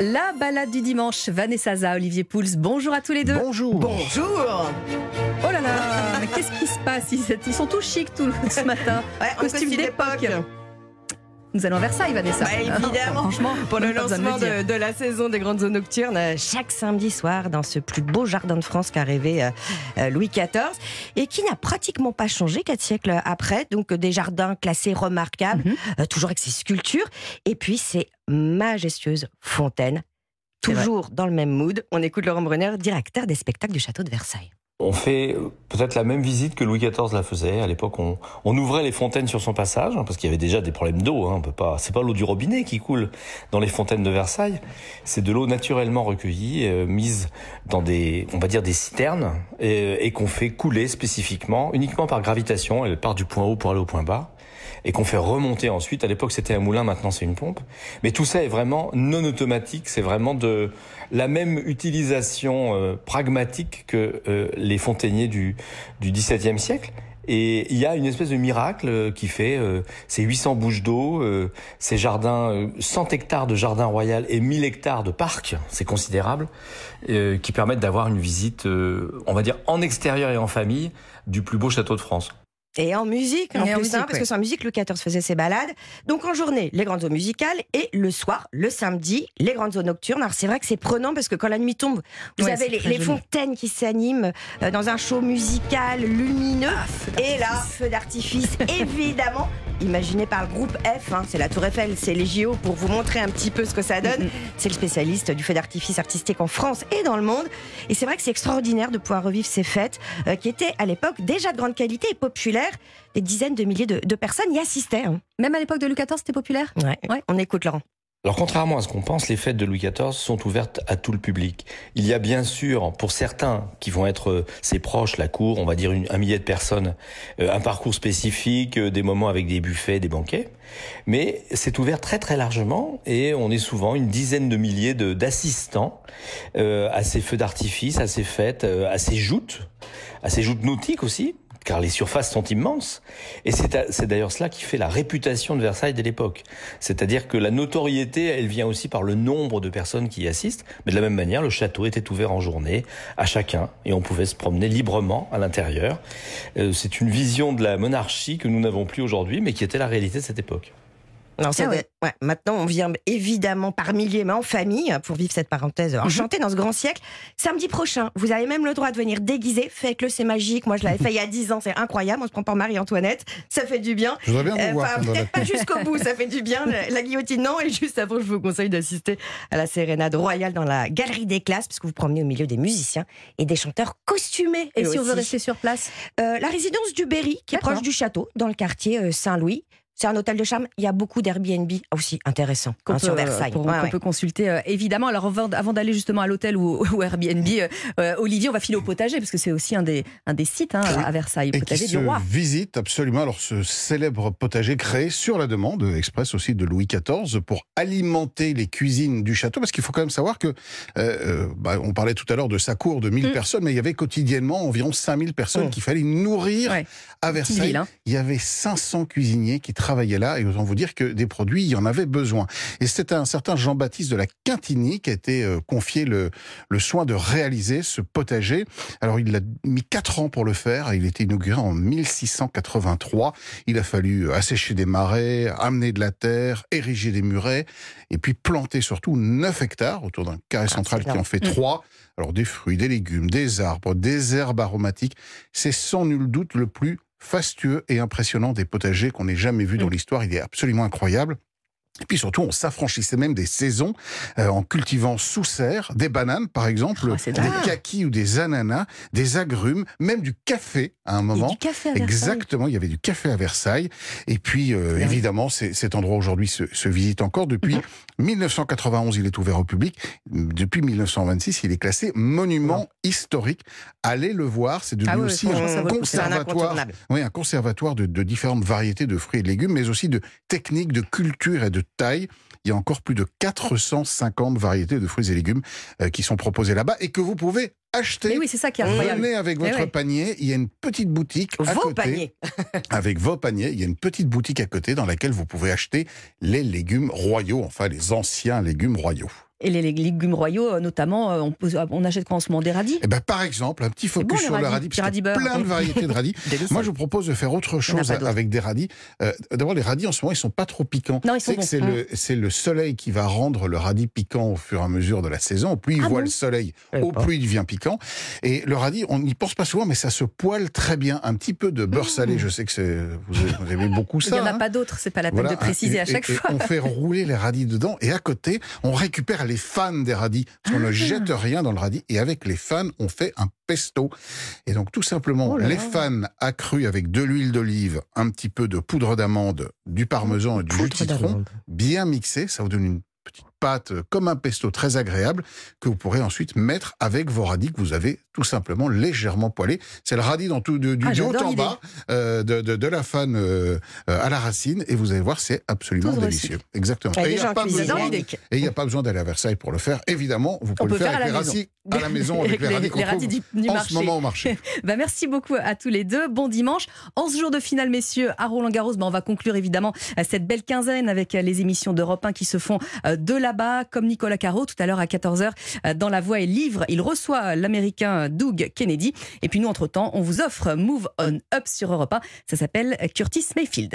La balade du dimanche, Vanessa Za, Olivier Pouls, bonjour à tous les deux. Bonjour. Bonjour Oh là là, mais qu'est-ce qui se passe Ils sont tous chics tout, ce matin. Ouais, en Costume d'époque. Nous allons à Versailles, Vanessa. Bah, évidemment. Franchement, Pour le de lancement de, de la saison des grandes zones nocturnes, euh, chaque samedi soir, dans ce plus beau jardin de France qu'a rêvé euh, euh, Louis XIV, et qui n'a pratiquement pas changé quatre siècles après. Donc des jardins classés remarquables, Mhm. euh, toujours avec ses sculptures, et puis ces majestueuses fontaines, toujours dans le même mood. On écoute Laurent Brunner, directeur des spectacles du château de Versailles. On fait euh, peut-être la même visite que Louis XIV la faisait. À l'époque, on, on ouvrait les fontaines sur son passage, hein, parce qu'il y avait déjà des problèmes d'eau. Hein, on peut pas, c'est pas l'eau du robinet qui coule dans les fontaines de Versailles. C'est de l'eau naturellement recueillie, euh, mise dans des, on va dire des citernes, et, et qu'on fait couler spécifiquement, uniquement par gravitation. Elle part du point haut pour aller au point bas. Et qu'on fait remonter ensuite. À l'époque, c'était un moulin, maintenant c'est une pompe. Mais tout ça est vraiment non automatique. C'est vraiment de la même utilisation euh, pragmatique que euh, les fontainiers du, du XVIIe siècle. Et il y a une espèce de miracle euh, qui fait euh, ces 800 bouches d'eau, euh, ces jardins, euh, 100 hectares de jardin royal et 1000 hectares de parc, c'est considérable, qui permettent d'avoir une visite, on va dire, en extérieur et en famille du plus beau château de France. Et en musique, en Et en plus, musique, hein, parce que c'est en musique, Louis XIV faisait ses balades. Donc en journée, les grandes eaux musicales, et le soir, le samedi, les grandes eaux nocturnes. Alors c'est vrai que c'est prenant, parce que quand la nuit tombe, vous Ouais, avez les, fontaines qui s'animent euh, dans un show musical lumineux. Ah, et là, feu d'artifice, évidemment, imaginé par le groupe F, hein, c'est la Tour Eiffel, c'est les JO, pour vous montrer un petit peu ce que ça donne. C'est le spécialiste du feu d'artifice artistique en France et dans le monde. Et c'est vrai que c'est extraordinaire de pouvoir revivre ces fêtes euh, qui étaient à l'époque déjà de grande qualité et populaires. Des dizaines de milliers de, de personnes y assistaient. hein. Même à l'époque de Louis XIV, c'était populaire? Ouais. Ouais. On écoute Laurent. Alors contrairement à ce qu'on pense, les fêtes de Louis XIV sont ouvertes à tout le public. Il y a bien sûr, pour certains qui vont être euh, ses proches, la cour, on va dire une- un millier de personnes, euh, un parcours spécifique, euh, des moments avec des buffets, des banquets. Mais c'est ouvert très très largement et on est souvent une dizaine de milliers d'assistants euh, à ces feux d'artifice, à ces fêtes, à ces joutes, à ces joutes nautiques aussi car les surfaces sont immenses. Et c'est d'ailleurs cela qui fait la réputation de Versailles dès l'époque. C'est-à-dire que la notoriété, elle vient aussi par le nombre de personnes qui y assistent. Mais de la même manière, le château était ouvert en journée à chacun et on pouvait se promener librement à l'intérieur. Euh, c'est une vision de la monarchie que nous n'avons plus aujourd'hui, mais qui était la réalité de cette époque. Non, Ah ouais. ouais, Maintenant, on vient évidemment par milliers, mais en famille, pour vivre cette parenthèse enchantée dans ce grand siècle. Samedi prochain, vous avez même le droit de venir déguiser. Faites-le, c'est magique. Moi, je l'avais fait il y a 10 ans, c'est incroyable. On se prend pour Marie-Antoinette. Ça fait du bien. Je voudrais bien Euh, vous voir. peut-être pas jusqu'au bout, ça fait du bien. La, la guillotine, non. Et juste avant, je vous conseille d'assister à la sérénade royale dans la galerie des classes, puisque vous promenez au milieu des musiciens et des chanteurs costumés. Et si on veut aussi. rester sur place Euh, La résidence du Berry, qui est proche du château, dans le quartier euh, Saint-Louis. C'est un hôtel de charme. Il y a beaucoup d'Airbnb aussi intéressant hein, peut, sur Versailles. Ouais, qu'on ouais. peut consulter euh, évidemment. Alors avant, avant d'aller justement à l'hôtel ou, ou Airbnb, euh, euh, Olivier, on va filer au potager parce que c'est aussi un des, un des sites hein, à Versailles, le Et qui potager se du roi. visite absolument alors ce célèbre potager créé sur la demande express aussi de Louis XIV pour alimenter les cuisines du château parce qu'il faut quand même savoir que euh, euh, bah, on parlait tout à l'heure de sa cour de 1000 Mm. personnes mais il y avait quotidiennement environ 5000 personnes Mm. qu'il fallait nourrir Ouais. à Versailles. ville, hein. Il y avait 500 cuisiniers qui travaillaient là et autant vous dire que des produits il y en avait besoin. Et c'était un certain Jean-Baptiste de la Quintigny qui a été euh, confié le, le soin de réaliser ce potager. Alors il a mis quatre ans pour le faire. Il était inauguré en 1683. Il a fallu assécher des marais, amener de la terre, ériger des murets et puis planter surtout 9 hectares autour d'un carré central qui en fait Mm. trois. Alors des fruits, des légumes, des arbres, des herbes aromatiques. C'est sans nul doute le plus fastueux et impressionnant des potagers qu'on ait jamais vu dans Mm. l'histoire. Il est absolument incroyable. Et puis surtout, on s'affranchissait même des saisons euh, en cultivant sous serre des bananes, par exemple, Ah, des kakis ou des ananas, des agrumes, même du café à un moment. du café à Versailles. Exactement, il y avait du café à Versailles. Et puis, euh, évidemment, cet endroit aujourd'hui se, se visite encore. Depuis Mhm. 1991, il est ouvert au public. Depuis 1926, il est classé monument historique. Allez le voir, c'est devenu Ah oui, aussi un conservatoire, oui, un conservatoire de, de différentes variétés de fruits et de légumes, mais aussi de techniques, de culture et de taille. Il y a encore plus de 450 variétés de fruits et légumes euh, qui sont proposés là-bas et que vous pouvez acheter. Mais oui, c'est ça qui est incroyable. Venez avec Eh votre ouais. panier. Il y a une petite boutique à Vos côté. paniers. Avec vos paniers, il y a une petite boutique à côté dans laquelle vous pouvez acheter les légumes royaux, enfin les anciens légumes royaux. Et les légumes royaux, notamment, on, on achète quoi en ce moment Des radis eh ben, Par exemple, un petit focus sur le radis, parce qu'il y a plein de variétés de radis. Moi, je vous propose de faire autre chose avec des radis. Euh, D'abord, les radis, en ce moment, ils sont pas trop piquants. Non, ils sont C'est le, le, soleil qui va rendre le radis piquant au fur et à mesure de la saison. Au plus il ah voit le soleil, au plus il devient piquant. Et le radis, on n'y pense pas souvent, mais ça se poêle très bien. Un petit peu de beurre salé, mmh. je sais que vous, aimez beaucoup ça. Il n'y en a hein. pas d'autres, c'est pas la peine de préciser à chaque fois. on fait rouler les radis dedans et à côté, on récupère les fans des radis. Parce qu'on ne ah. jette rien dans le radis et avec les fans, on fait un pesto. Et donc tout simplement, oh les fans accrus avec de l'huile d'olive, un petit peu de poudre d'amande, du parmesan et du jus de citron, bien mixé, ça vous donne une petite pâte euh, comme un pesto très agréable que vous pourrez ensuite mettre avec vos radis que vous avez tout simplement légèrement poêlés. C'est le radis dans tout, du, ah, haut en bas, euh, de, de, la fan euh, à la racine, et vous allez voir, c'est absolument délicieux. Exactement. Et il n'y a, pas besoin, d'aller à Versailles pour le faire. Évidemment, vous pouvez le faire, avec les radis à la maison, avec les, radis, du, en ce moment au marché. bah, merci beaucoup à tous les deux. Bon dimanche. En ce jour de finale, messieurs, à Roland-Garros, bah, on va conclure évidemment cette belle quinzaine avec les émissions d'Europe 1 qui se font de la comme Nicolas Caro tout à l'heure à 14h euh, dans La Voix et Livre. Il reçoit l'américain Doug Kennedy. Et puis nous, entre-temps, on vous offre Move On Up sur Europe 1. Ça s'appelle Curtis Mayfield.